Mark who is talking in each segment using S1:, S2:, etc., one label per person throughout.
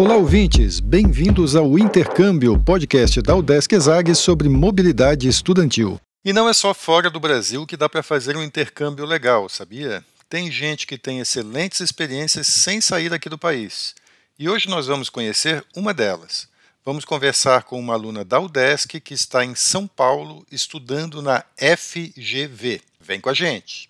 S1: Olá, ouvintes! Bem-vindos ao Intercâmbio, podcast da Udesc Exag sobre mobilidade estudantil.
S2: E não é só fora do Brasil que dá para fazer um intercâmbio legal, sabia? Tem gente que tem excelentes experiências sem sair daqui do país. E hoje nós vamos conhecer uma delas. Vamos conversar com uma aluna da UDESC que está em São Paulo estudando na FGV. Vem com a gente!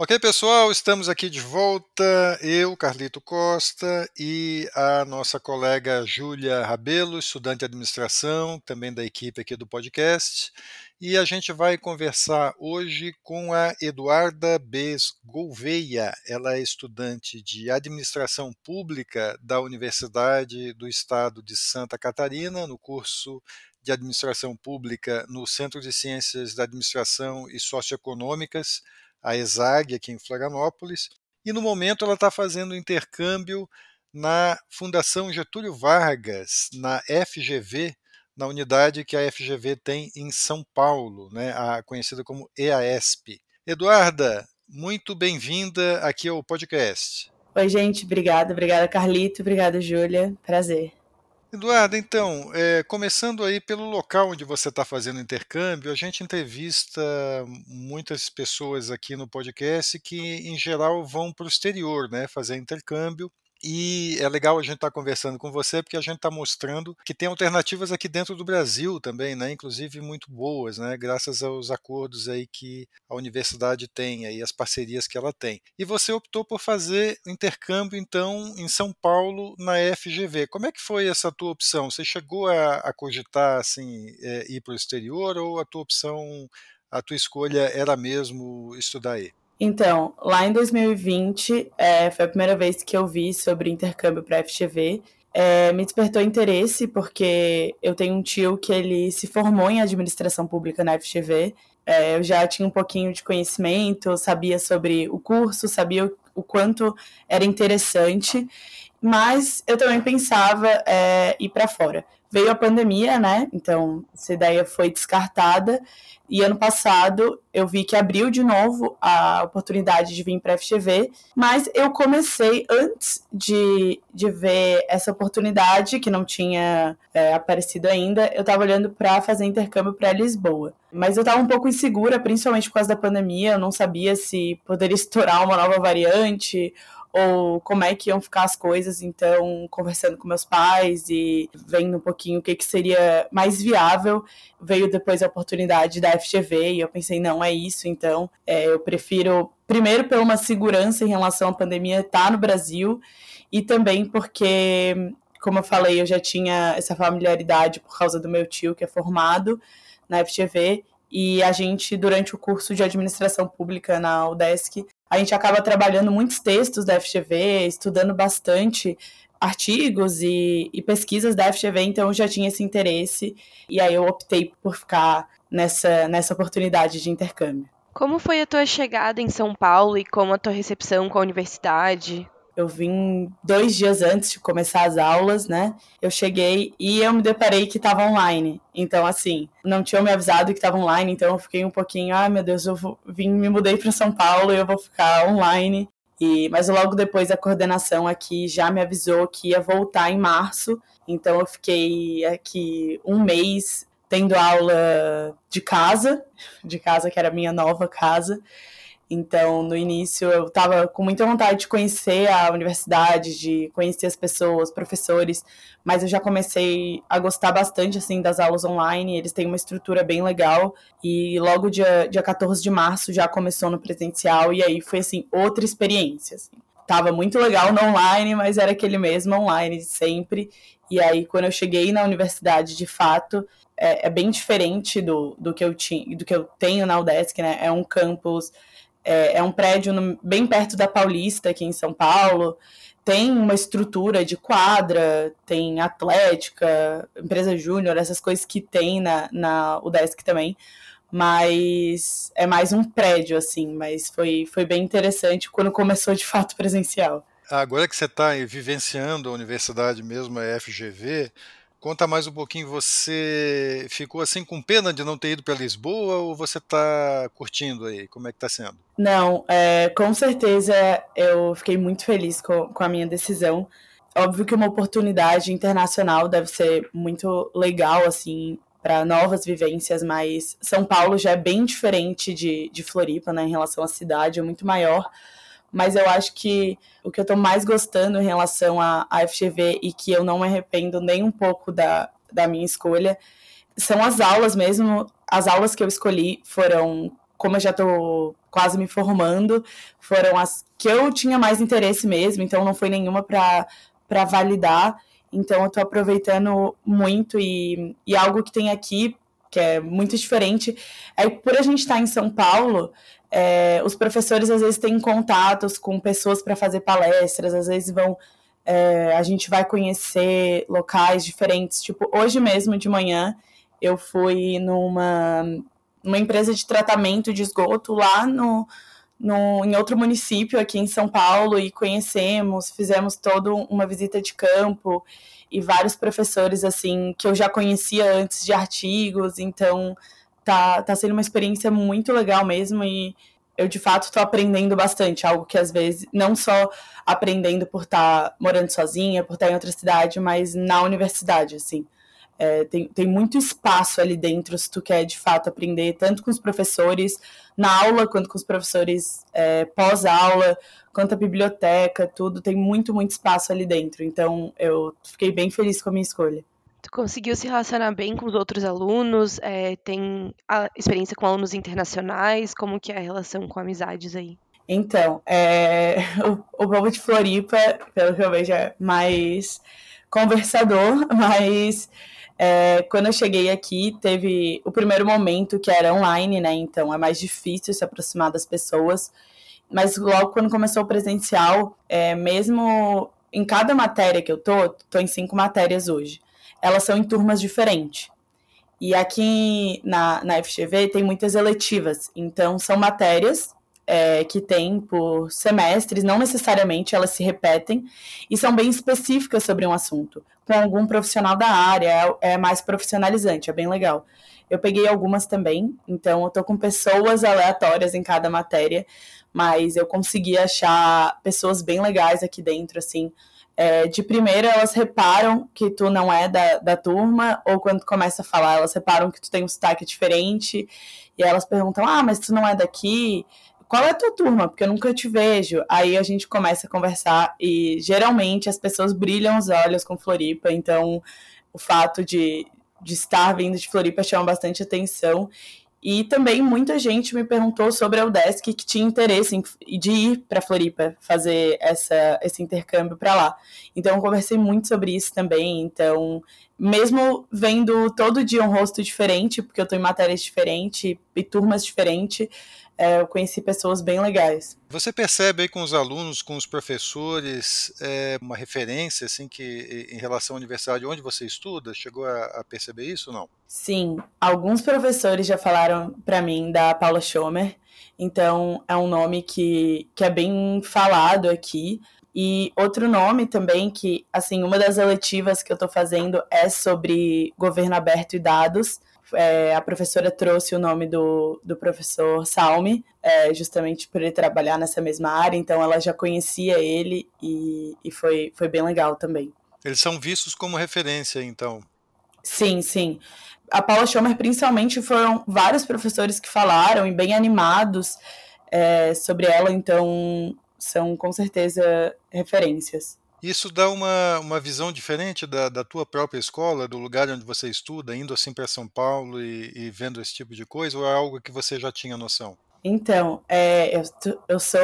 S2: Ok, pessoal, estamos aqui de volta. Eu, Carlito Costa e a nossa colega Júlia Rabelo, estudante de administração, também da equipe aqui do podcast. E a gente vai conversar hoje com a Eduarda Bes Gouveia. Ela é estudante de administração pública da Universidade do Estado de Santa Catarina, no curso de administração pública no Centro de Ciências da Administração e Socioeconômicas a ESAG aqui em Florianópolis, e no momento ela está fazendo intercâmbio na Fundação Getúlio Vargas, na FGV, na unidade que a FGV tem em São Paulo, né, a conhecida como EASP. Eduarda, muito bem-vinda aqui ao podcast.
S3: Oi, gente, obrigada, obrigada Carlito, obrigada Júlia, prazer.
S2: Eduardo, então, é, começando aí pelo local onde você está fazendo intercâmbio, a gente entrevista muitas pessoas aqui no podcast que, em geral, vão para o exterior, né, fazer intercâmbio. E é legal a gente estar tá conversando com você, porque a gente está mostrando que tem alternativas aqui dentro do Brasil também, né? Inclusive muito boas, né? Graças aos acordos aí que a universidade tem e as parcerias que ela tem. E você optou por fazer intercâmbio, então, em São Paulo, na FGV. Como é que foi essa tua opção? Você chegou a, a cogitar, assim, é, ir para o exterior ou a tua opção, a tua escolha era mesmo estudar aí?
S3: Então, lá em 2020, é, foi a primeira vez que eu vi sobre intercâmbio para FGV. É, me despertou interesse porque eu tenho um tio que ele se formou em administração pública na FGV. É, eu já tinha um pouquinho de conhecimento, sabia sobre o curso, sabia o, o quanto era interessante, mas eu também pensava é, ir para fora. Veio a pandemia, né? Então, essa ideia foi descartada. E ano passado eu vi que abriu de novo a oportunidade de vir para a FGV, mas eu comecei antes de, de ver essa oportunidade, que não tinha é, aparecido ainda, eu estava olhando para fazer intercâmbio para Lisboa. Mas eu estava um pouco insegura, principalmente por causa da pandemia, eu não sabia se poderia estourar uma nova variante ou como é que iam ficar as coisas. Então, conversando com meus pais e vendo um pouquinho o que, que seria mais viável, veio depois a oportunidade da FGV e eu pensei, não, é isso, então é, eu prefiro, primeiro, pela uma segurança em relação à pandemia, estar tá no Brasil e também porque, como eu falei, eu já tinha essa familiaridade por causa do meu tio que é formado na FGV e a gente, durante o curso de administração pública na UDESC, a gente acaba trabalhando muitos textos da FGV, estudando bastante artigos e, e, pesquisas da FGV, então eu já tinha esse interesse e aí eu optei por ficar nessa, nessa oportunidade de intercâmbio.
S4: Como foi a tua chegada em São Paulo e como a tua recepção com a universidade?
S3: Eu vim dois dias antes de começar as aulas, né? Eu cheguei e eu me deparei que estava online. Então, assim, não tinham me avisado que estava online, então eu fiquei um pouquinho, ah, meu Deus, eu vou, vim, me mudei para São Paulo e eu vou ficar online. E, mas logo depois a coordenação aqui já me avisou que ia voltar em março. Então eu fiquei aqui um mês tendo aula de casa, de casa que era a minha nova casa. Então, no início, eu estava com muita vontade de conhecer a universidade, de conhecer as pessoas, professores, mas eu já comecei a gostar bastante assim das aulas online. Eles têm uma estrutura bem legal e logo dia, dia 14 de março já começou no presencial e aí foi assim outra experiência. Assim. Tava muito legal no online, mas era aquele mesmo online de sempre. E aí, quando eu cheguei na universidade, de fato, é, é bem diferente do, do que eu tinha, do que eu tenho na UDESC, né? É um campus É, é um prédio no, bem perto da Paulista, aqui em São Paulo. Tem uma estrutura de quadra, tem atlética, empresa júnior, essas coisas que tem na, na UDESC também mas é mais um prédio, assim, mas foi, foi bem interessante quando começou de fato presencial.
S2: Agora que você está vivenciando a universidade mesmo, a FGV, conta mais um pouquinho, você ficou assim com pena de não ter ido para Lisboa ou você está curtindo aí? Como é que está sendo?
S3: Não, é, com certeza eu fiquei muito feliz com, com a minha decisão. Óbvio que uma oportunidade internacional deve ser muito legal, assim, para novas vivências, mas São Paulo já é bem diferente de, de Floripa, né, em relação à cidade, é muito maior. Mas eu acho que o que eu estou mais gostando em relação à, FGV e que eu não me arrependo nem um pouco da, da minha escolha são as aulas mesmo. As aulas que eu escolhi foram, como eu já estou quase me formando, foram as que eu tinha mais interesse mesmo, então não foi nenhuma para validar. Então eu estou aproveitando muito e, e algo que tem aqui, que é muito diferente, é por a gente estar tá em São Paulo, é, os professores às vezes têm contatos com pessoas para fazer palestras, às vezes vão. É, a gente vai conhecer locais diferentes. Tipo, hoje mesmo de manhã eu fui numa, numa empresa de tratamento de esgoto lá no, no, em outro município aqui em São Paulo e conhecemos, fizemos toda uma visita de campo e vários professores assim que eu já conhecia antes de artigos, então tá, tá sendo uma experiência muito legal mesmo e eu de fato estou aprendendo bastante, algo que às vezes não só aprendendo por estar tá morando sozinha, por estar tá em outra cidade, mas na universidade, assim. É, tem, tem muito espaço ali dentro se tu quer de fato aprender, tanto com os professores na aula, quanto com os professores é, pós-aula, quanto a biblioteca, tudo, tem muito, muito espaço ali dentro. Então eu fiquei bem feliz com a minha escolha.
S4: Tu conseguiu se relacionar bem com os outros alunos? É, tem experiência com alunos internacionais? Como que é a relação com amizades aí?
S3: Então, é, o, o povo de Floripa, pelo que eu vejo, é mais conversador, mas é, quando eu cheguei aqui, teve o primeiro momento que era online, né? Então é mais difícil se aproximar das pessoas. Mas logo quando começou o presencial, é, mesmo em cada matéria que eu tô, tô em cinco matérias hoje, elas são em turmas diferentes. E aqui na, na FGV tem muitas eletivas, então são matérias é, que tem por semestres, não necessariamente elas se repetem, e são bem específicas sobre um assunto, com algum profissional da área, é, é mais profissionalizante, é bem legal. Eu peguei algumas também, então eu tô com pessoas aleatórias em cada matéria, mas eu consegui achar pessoas bem legais aqui dentro, assim. É, de primeira, elas reparam que tu não é da, da turma, ou quando tu começa a falar, elas reparam que tu tem um sotaque diferente, e elas perguntam: Ah, mas tu não é daqui? qual é a tua turma? Porque eu nunca te vejo. Aí a gente começa a conversar e geralmente as pessoas brilham os olhos com Floripa, então o fato de, de estar vindo de Floripa chama bastante atenção. E também muita gente me perguntou sobre a UDESC que tinha interesse em, de ir para Floripa fazer essa, esse intercâmbio para lá. Então eu conversei muito sobre isso também. Então, mesmo vendo todo dia um rosto diferente, porque eu estou em matérias diferentes e turmas diferentes, é, eu conheci pessoas bem legais.
S2: Você percebe aí com os alunos, com os professores, é, uma referência assim que em relação à universidade onde você estuda? Chegou a, a perceber isso ou não?
S3: Sim, alguns professores já falaram para mim da Paula Schomer, então é um nome que, que é bem falado aqui. E outro nome também que, assim, uma das eletivas que eu estou fazendo é sobre governo aberto e dados é, a professora trouxe o nome do, do professor Salme, é, justamente por ele trabalhar nessa mesma área, então ela já conhecia ele e, e foi, foi bem legal também.
S2: Eles são vistos como referência, então?
S3: Sim, sim. A Paula Schomer, principalmente, foram vários professores que falaram e bem animados é, sobre ela, então são com certeza referências.
S2: Isso dá uma, uma visão diferente da, da tua própria escola, do lugar onde você estuda, indo assim para São Paulo e, e, vendo esse tipo de coisa, ou é algo que você já tinha noção?
S3: Então, é, eu, eu sou,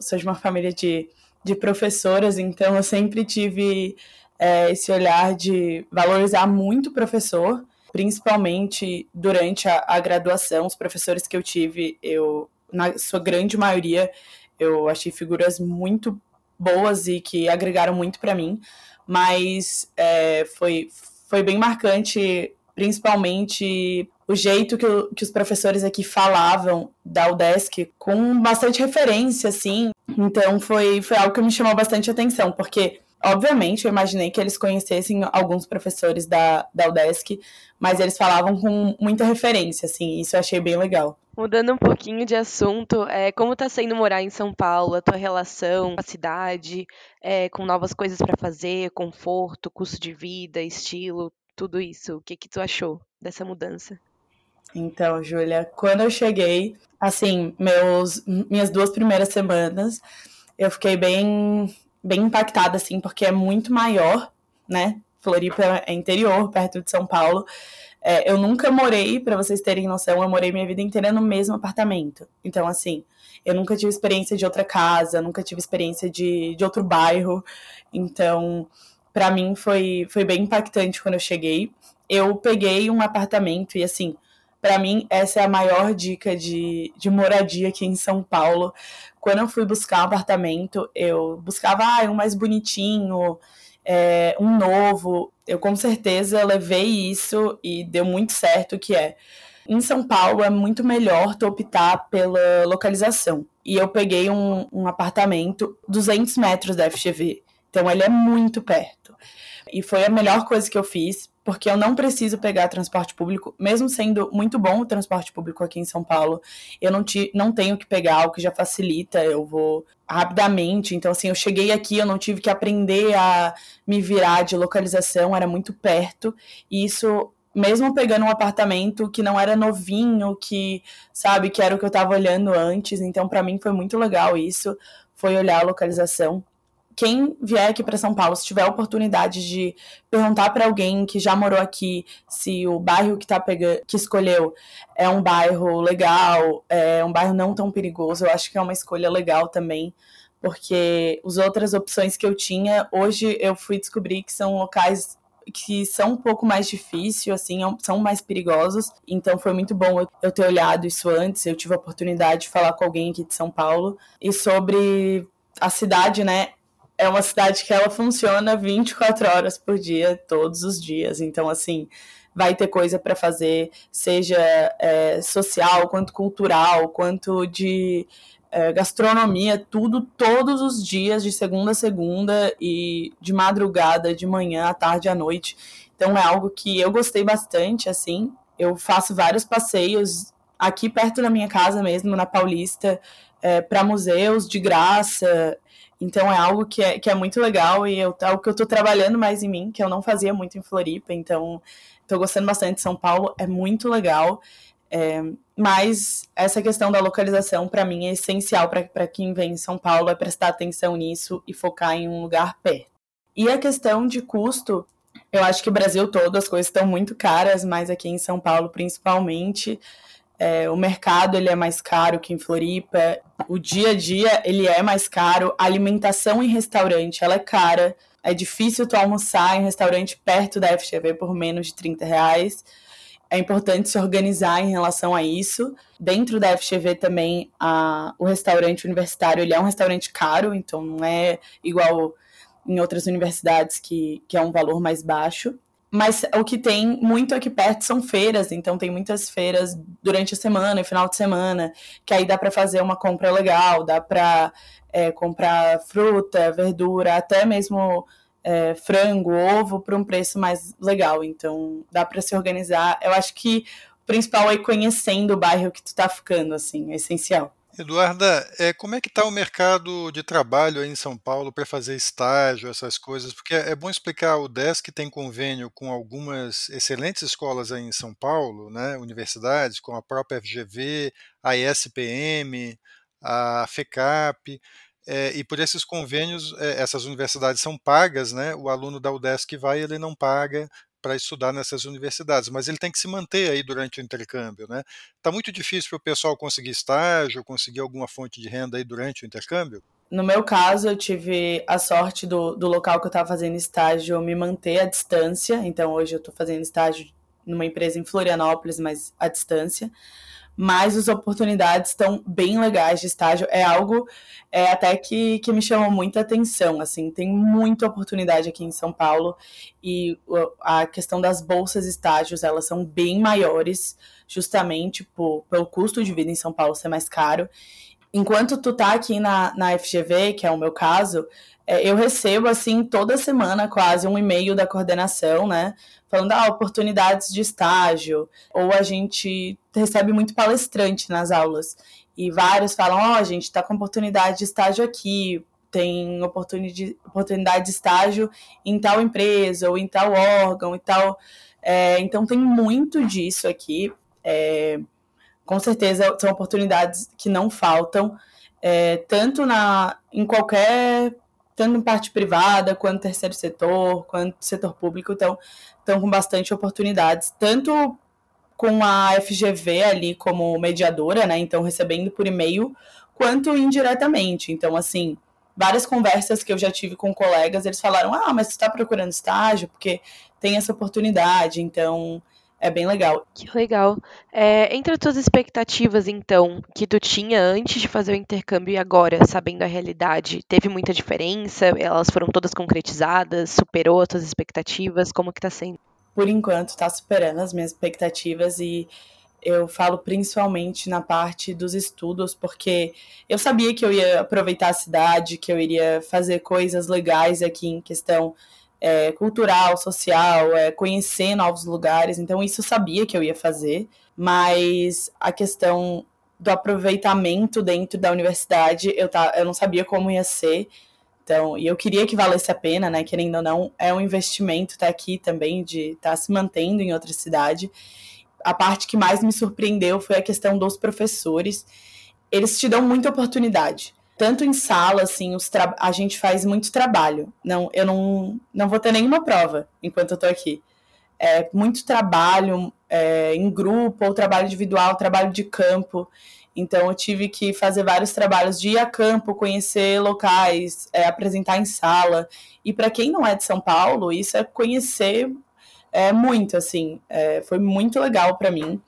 S3: sou de uma família de, de professoras, então eu sempre tive é, esse olhar de valorizar muito o professor, principalmente durante a, a graduação. Os professores que eu tive, eu na sua grande maioria, eu achei figuras muito boas e que agregaram muito para mim, mas é, foi, foi bem marcante, principalmente o jeito que, que os professores aqui falavam da UDESC, com bastante referência, assim. Então foi, foi algo que me chamou bastante atenção, porque Obviamente, eu imaginei que eles conhecessem alguns professores da, da UDESC, mas eles falavam com muita referência, assim, isso eu achei bem legal.
S4: Mudando um pouquinho de assunto, é, como está sendo morar em São Paulo, a tua relação com a cidade, é, com novas coisas para fazer, conforto, custo de vida, estilo, tudo isso. O que que tu achou dessa mudança?
S3: Então, Júlia, quando eu cheguei, assim, meus, minhas duas primeiras semanas, eu fiquei bem bem impactada, assim, porque é muito maior, né? Floripa é interior, perto de São Paulo. É, eu nunca morei, para vocês terem noção, eu morei minha vida inteira no mesmo apartamento. Então, assim, eu nunca tive experiência de outra casa, nunca tive experiência de, de outro bairro. Então, para mim foi, foi bem impactante quando eu cheguei. Eu peguei um apartamento e, assim, para mim, essa é a maior dica de, de moradia aqui em São Paulo. Quando eu fui buscar um apartamento, eu buscava ah, um mais bonitinho, é, um novo. Eu com certeza levei isso e deu muito certo, que é em São Paulo é muito melhor tu optar pela localização. E eu peguei um, um apartamento 200 metros da FGV. Então ele é muito perto. E foi a melhor coisa que eu fiz, porque eu não preciso pegar transporte público, mesmo sendo muito bom o transporte público aqui em São Paulo, eu não, te, não tenho que pegar, o que já facilita, eu vou rapidamente. Então, assim, eu cheguei aqui, eu não tive que aprender a me virar de localização, era muito perto, e isso mesmo pegando um apartamento que não era novinho, que, sabe, que era o que eu estava olhando antes. Então, para mim foi muito legal isso, foi olhar a localização quem vier aqui para São Paulo, se tiver a oportunidade de perguntar para alguém que já morou aqui se o bairro que tá pegando, que escolheu é um bairro legal, é um bairro não tão perigoso, eu acho que é uma escolha legal também, porque as outras opções que eu tinha, hoje eu fui descobrir que são locais que são um pouco mais difíceis, assim, é são mais perigosos. Então foi muito bom eu ter olhado isso antes. Eu tive a oportunidade de falar com alguém aqui de São Paulo e sobre a cidade, né? É uma cidade que ela funciona 24 horas por dia, todos os dias. Então, assim, vai ter coisa para fazer, seja é, social, quanto cultural, quanto de é, gastronomia, tudo todos os dias, de segunda a segunda e de madrugada, de manhã, à tarde, à noite. Então é algo que eu gostei bastante, assim. Eu faço vários passeios aqui perto da minha casa mesmo, na Paulista, é, para museus de graça. Então é algo que é, que é muito legal e eu, é algo que eu estou trabalhando mais em mim, que eu não fazia muito em Floripa, então estou gostando bastante de São Paulo, é muito legal. É, mas essa questão da localização, para mim, é essencial para quem vem em São Paulo, é prestar atenção nisso e focar em um lugar perto. E a questão de custo, eu acho que o Brasil todo as coisas estão muito caras, mas aqui em São Paulo, principalmente, é, o mercado ele é mais caro que em Floripa, o dia a dia ele é mais caro, a alimentação em restaurante ela é cara, é difícil tu almoçar em restaurante perto da FGV por menos de 30 reais. É importante se organizar em relação a isso. Dentro da FGV também, a, o restaurante universitário ele é um restaurante caro, então não é igual em outras universidades que, que é um valor mais baixo. Mas o que tem muito aqui perto são feiras, então tem muitas feiras durante a semana e final de semana, que aí dá para fazer uma compra legal, dá para é, comprar fruta, verdura, até mesmo é, frango, ovo, por um preço mais legal. Então dá para se organizar. Eu acho que o principal é conhecendo o bairro que tu tá ficando, assim, é essencial.
S2: Eduarda, é, como é que está o mercado de trabalho aí em São Paulo para fazer estágio, essas coisas? Porque é, é bom explicar, o DESC tem convênio com algumas excelentes escolas aí em São Paulo, né, universidades, como a própria FGV, a ESPM, a FECAP, é, e por esses convênios, é, essas universidades são pagas, né? O aluno da UDESC vai, ele não paga para estudar nessas universidades, mas ele tem que se manter aí durante o intercâmbio, né? Tá muito difícil para o pessoal conseguir estágio, conseguir alguma fonte de renda aí durante o intercâmbio?
S3: No meu caso, eu tive a sorte do, do local que eu estava fazendo estágio me manter à distância, então hoje eu estou fazendo estágio numa empresa em Florianópolis, mas à distância. Mas as oportunidades estão bem legais de estágio. É algo é, até que, que me chamou muita atenção. Assim, tem muita oportunidade aqui em São Paulo e a questão das bolsas estágios elas são bem maiores, justamente por, pelo custo de vida em São Paulo ser mais caro. Enquanto tu tá aqui na, na FGV, que é o meu caso, é, eu recebo assim toda semana quase um e-mail da coordenação, né? Falando ah, oportunidades de estágio, ou a gente recebe muito palestrante nas aulas. E vários falam, ó, oh, gente está com oportunidade de estágio aqui, tem oportunidade, oportunidade de estágio em tal empresa, ou em tal órgão e tal. É, então tem muito disso aqui. É, com certeza são oportunidades que não faltam, é, tanto na, em qualquer tanto em parte privada, quanto terceiro setor, quanto setor público, estão com bastante oportunidades, tanto com a FGV ali como mediadora, né? Então recebendo por e-mail, quanto indiretamente. Então, assim, várias conversas que eu já tive com colegas, eles falaram: ah, mas você está procurando estágio porque tem essa oportunidade. Então, é bem legal.
S4: Que legal. É, entre as tuas expectativas, então, que tu tinha antes de fazer o intercâmbio e agora, sabendo a realidade, teve muita diferença? Elas foram todas concretizadas? Superou as tuas expectativas? Como que tá sendo?
S3: Por enquanto, tá superando as minhas expectativas e eu falo principalmente na parte dos estudos, porque eu sabia que eu ia aproveitar a cidade, que eu iria fazer coisas legais aqui em questão é, cultural, social, é, conhecer novos lugares. Então, isso eu sabia que eu ia fazer, mas a questão do aproveitamento dentro da universidade, eu, tá, eu não sabia como ia ser. Então, e eu queria que valesse a pena, né? Querendo ou não, é um investimento estar tá aqui também, de estar tá se mantendo em outra cidade. A parte que mais me surpreendeu foi a questão dos professores. Eles te dão muita oportunidade tanto em sala, assim, os a gente faz muito trabalho. Não, eu não, não vou ter nenhuma prova enquanto eu tô aqui. É muito trabalho é, em grupo, ou trabalho individual, trabalho de campo. Então, eu tive que fazer vários trabalhos de ir a campo, conhecer locais, é, apresentar em sala. E para quem não é de São Paulo, isso é conhecer é, muito, assim. É, foi muito legal para mim.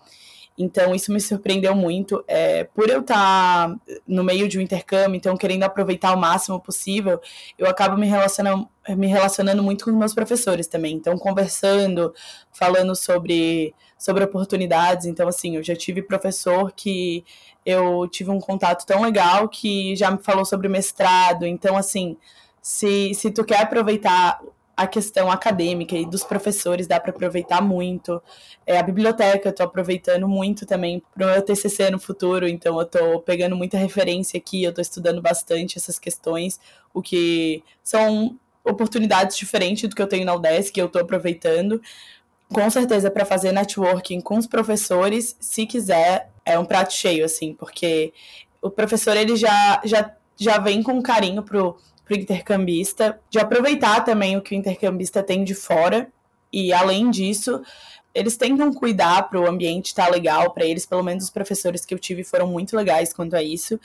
S3: Então, isso me surpreendeu muito. É, por eu estar no meio de um intercâmbio, então querendo aproveitar o máximo possível, eu acabo me relacionando, me relacionando muito com os meus professores também. Então, conversando, falando sobre, sobre oportunidades. Então, assim, eu já tive professor que eu tive um contato tão legal que já me falou sobre mestrado. Então, assim, se, se tu quer aproveitar a questão acadêmica e dos professores dá para aproveitar muito. É, a biblioteca eu estou aproveitando muito também para o meu TCC no futuro, então eu estou pegando muita referência aqui, eu estou estudando bastante essas questões, o que são oportunidades diferentes do que eu tenho na UDESC, que eu estou aproveitando. Com certeza, para fazer networking com os professores, se quiser, é um prato cheio, assim, porque o professor ele já, já, já vem com carinho pro para o intercambista, de aproveitar também o que o intercambista tem de fora. E além disso, eles tentam cuidar para o ambiente estar tá legal para eles. Pelo menos os professores que eu tive foram muito legais quanto a isso.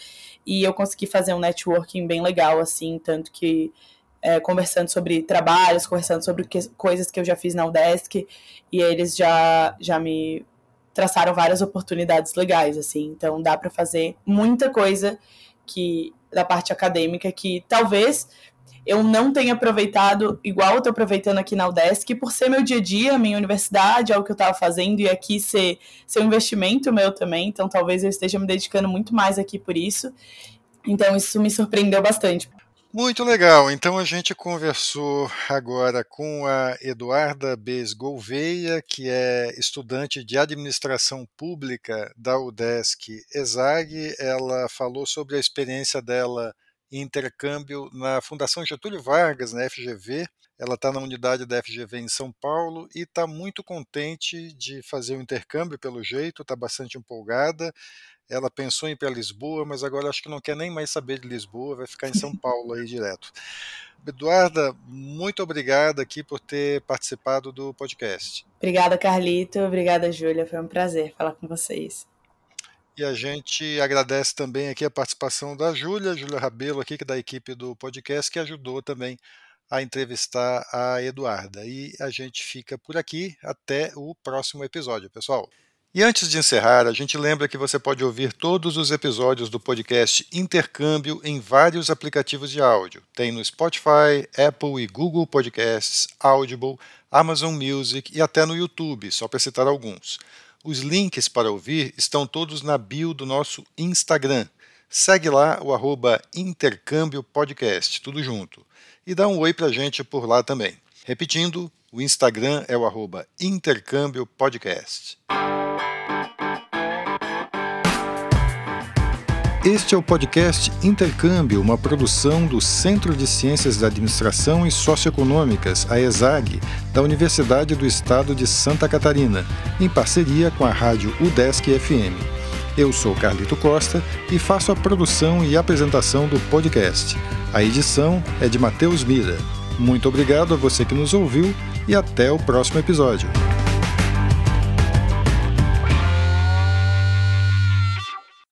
S3: E eu consegui fazer um networking bem legal, assim, tanto que é, conversando sobre trabalhos, conversando sobre que, coisas que eu já fiz na UDESC, e eles já, já me traçaram várias oportunidades legais, assim. Então dá para fazer muita coisa que da parte acadêmica que talvez eu não tenha aproveitado igual eu estou aproveitando aqui na UDESC, por ser meu dia a dia, minha universidade, é o que eu estava fazendo, e aqui ser, ser um investimento meu também, então talvez eu esteja me dedicando muito mais aqui por isso. Então isso me surpreendeu bastante.
S2: Muito legal. Então a gente conversou agora com a Eduarda Bez Gouveia, que é estudante de administração pública da UDESC ESAG. Ela falou sobre a experiência dela em intercâmbio na Fundação Getúlio Vargas, na FGV. Ela está na unidade da FGV em São Paulo e está muito contente de fazer o intercâmbio, pelo jeito, está bastante empolgada ela pensou em ir para Lisboa, mas agora acho que não quer nem mais saber de Lisboa, vai ficar em São Paulo aí direto. Eduarda, muito obrigada aqui por ter participado do podcast.
S3: Obrigada, Carlito. Obrigada, Júlia. Foi um prazer falar com vocês.
S2: E a gente agradece também aqui a participação da Júlia, Júlia Rabelo, aqui, que é da equipe do podcast, que ajudou também a entrevistar a Eduarda. E a gente fica por aqui até o próximo episódio, pessoal. E antes de encerrar, a gente lembra que você pode ouvir todos os episódios do podcast Intercâmbio em vários aplicativos de áudio. Tem no Spotify, Apple e Google Podcasts, Audible, Amazon Music e até no YouTube, só para citar alguns. Os links para ouvir estão todos na bio do nosso Instagram. Segue lá o arroba Intercâmbio Podcast, tudo junto. E dá um oi pra gente por lá também. Repetindo, o Instagram é o arroba Intercâmbio Podcast.
S1: Este é o podcast Intercâmbio, uma produção do Centro de Ciências da Administração e Socioeconômicas, a ESAG, da Universidade do Estado de Santa Catarina, em parceria com a rádio UDESC FM. Eu sou Carlito Costa e faço a produção e apresentação do podcast. A edição é de Matheus Mira. Muito obrigado a você que nos ouviu e até o próximo episódio.